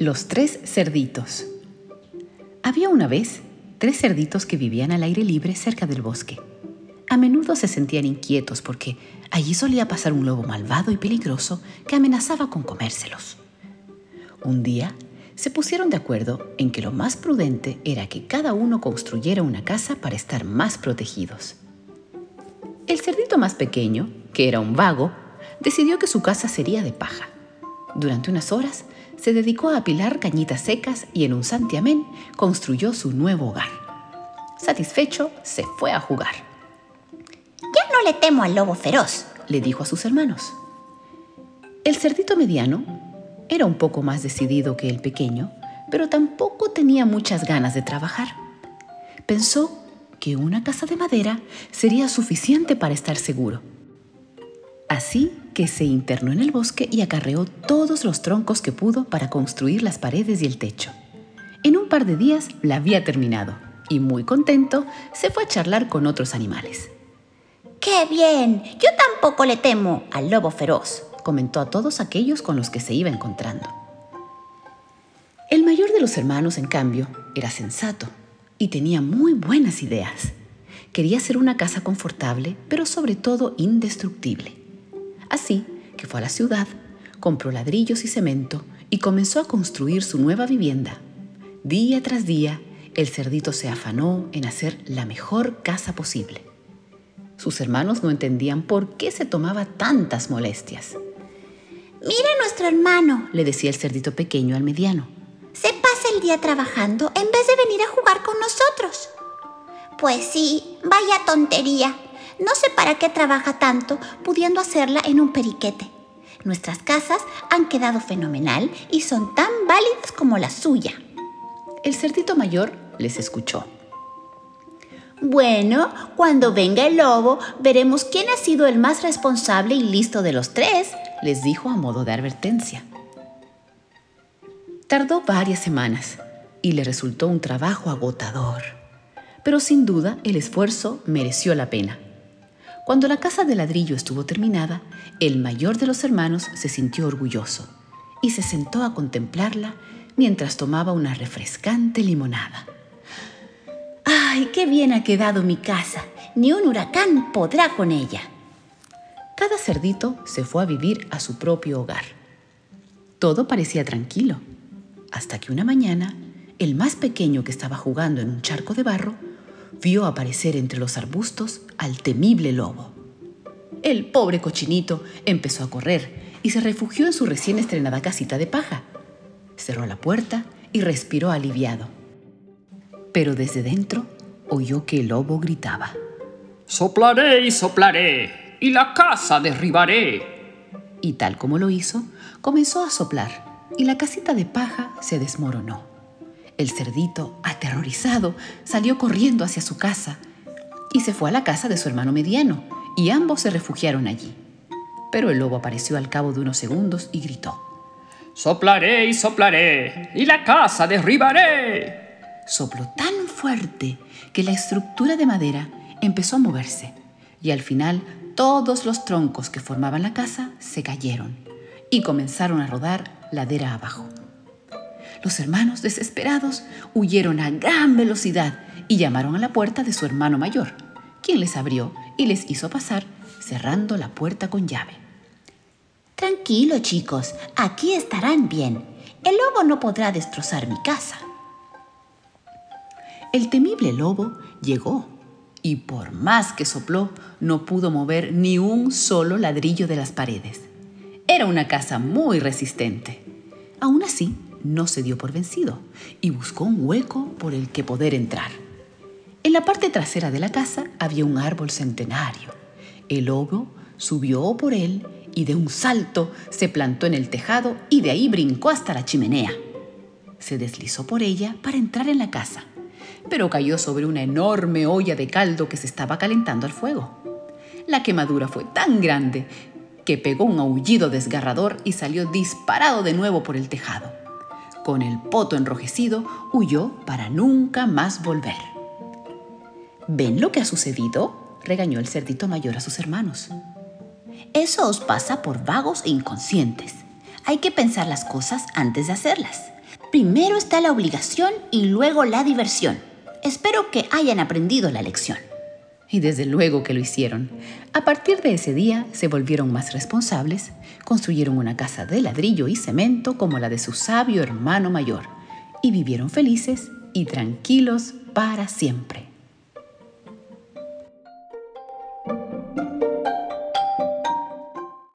Los tres cerditos. Había una vez tres cerditos que vivían al aire libre cerca del bosque. A menudo se sentían inquietos porque allí solía pasar un lobo malvado y peligroso que amenazaba con comérselos. Un día se pusieron de acuerdo en que lo más prudente era que cada uno construyera una casa para estar más protegidos. El cerdito más pequeño, que era un vago, decidió que su casa sería de paja. Durante unas horas se dedicó a apilar cañitas secas y en un santiamén construyó su nuevo hogar. Satisfecho, se fue a jugar. Ya no le temo al lobo feroz, le dijo a sus hermanos. El cerdito mediano era un poco más decidido que el pequeño, pero tampoco tenía muchas ganas de trabajar. Pensó que una casa de madera sería suficiente para estar seguro. Así que se internó en el bosque y acarreó todos los troncos que pudo para construir las paredes y el techo. En un par de días la había terminado y muy contento se fue a charlar con otros animales. ¡Qué bien! Yo tampoco le temo al lobo feroz, comentó a todos aquellos con los que se iba encontrando. El mayor de los hermanos, en cambio, era sensato y tenía muy buenas ideas. Quería hacer una casa confortable, pero sobre todo indestructible. Así que fue a la ciudad, compró ladrillos y cemento y comenzó a construir su nueva vivienda. Día tras día, el cerdito se afanó en hacer la mejor casa posible. Sus hermanos no entendían por qué se tomaba tantas molestias. Mira nuestro hermano, le decía el cerdito pequeño al mediano. Se pasa el día trabajando en vez de venir a jugar con nosotros. Pues sí, vaya tontería. No sé para qué trabaja tanto pudiendo hacerla en un periquete. Nuestras casas han quedado fenomenal y son tan válidas como la suya. El cerdito mayor les escuchó. Bueno, cuando venga el lobo, veremos quién ha sido el más responsable y listo de los tres, les dijo a modo de advertencia. Tardó varias semanas y le resultó un trabajo agotador, pero sin duda el esfuerzo mereció la pena. Cuando la casa de ladrillo estuvo terminada, el mayor de los hermanos se sintió orgulloso y se sentó a contemplarla mientras tomaba una refrescante limonada. ¡Ay, qué bien ha quedado mi casa! Ni un huracán podrá con ella. Cada cerdito se fue a vivir a su propio hogar. Todo parecía tranquilo, hasta que una mañana el más pequeño que estaba jugando en un charco de barro vio aparecer entre los arbustos al temible lobo. El pobre cochinito empezó a correr y se refugió en su recién estrenada casita de paja. Cerró la puerta y respiró aliviado. Pero desde dentro oyó que el lobo gritaba. Soplaré y soplaré, y la casa derribaré. Y tal como lo hizo, comenzó a soplar, y la casita de paja se desmoronó. El cerdito, aterrorizado, salió corriendo hacia su casa y se fue a la casa de su hermano mediano, y ambos se refugiaron allí. Pero el lobo apareció al cabo de unos segundos y gritó. Soplaré y soplaré, y la casa derribaré. Sopló tan fuerte que la estructura de madera empezó a moverse, y al final todos los troncos que formaban la casa se cayeron y comenzaron a rodar ladera abajo. Los hermanos, desesperados, huyeron a gran velocidad y llamaron a la puerta de su hermano mayor, quien les abrió y les hizo pasar, cerrando la puerta con llave. Tranquilo, chicos, aquí estarán bien. El lobo no podrá destrozar mi casa. El temible lobo llegó y por más que sopló, no pudo mover ni un solo ladrillo de las paredes. Era una casa muy resistente. Aún así, no se dio por vencido y buscó un hueco por el que poder entrar. En la parte trasera de la casa había un árbol centenario. El lobo subió por él y de un salto se plantó en el tejado y de ahí brincó hasta la chimenea. Se deslizó por ella para entrar en la casa, pero cayó sobre una enorme olla de caldo que se estaba calentando al fuego. La quemadura fue tan grande que pegó un aullido desgarrador y salió disparado de nuevo por el tejado con el poto enrojecido, huyó para nunca más volver. ¿Ven lo que ha sucedido? regañó el cerdito mayor a sus hermanos. Eso os pasa por vagos e inconscientes. Hay que pensar las cosas antes de hacerlas. Primero está la obligación y luego la diversión. Espero que hayan aprendido la lección. Y desde luego que lo hicieron. A partir de ese día se volvieron más responsables, construyeron una casa de ladrillo y cemento como la de su sabio hermano mayor, y vivieron felices y tranquilos para siempre.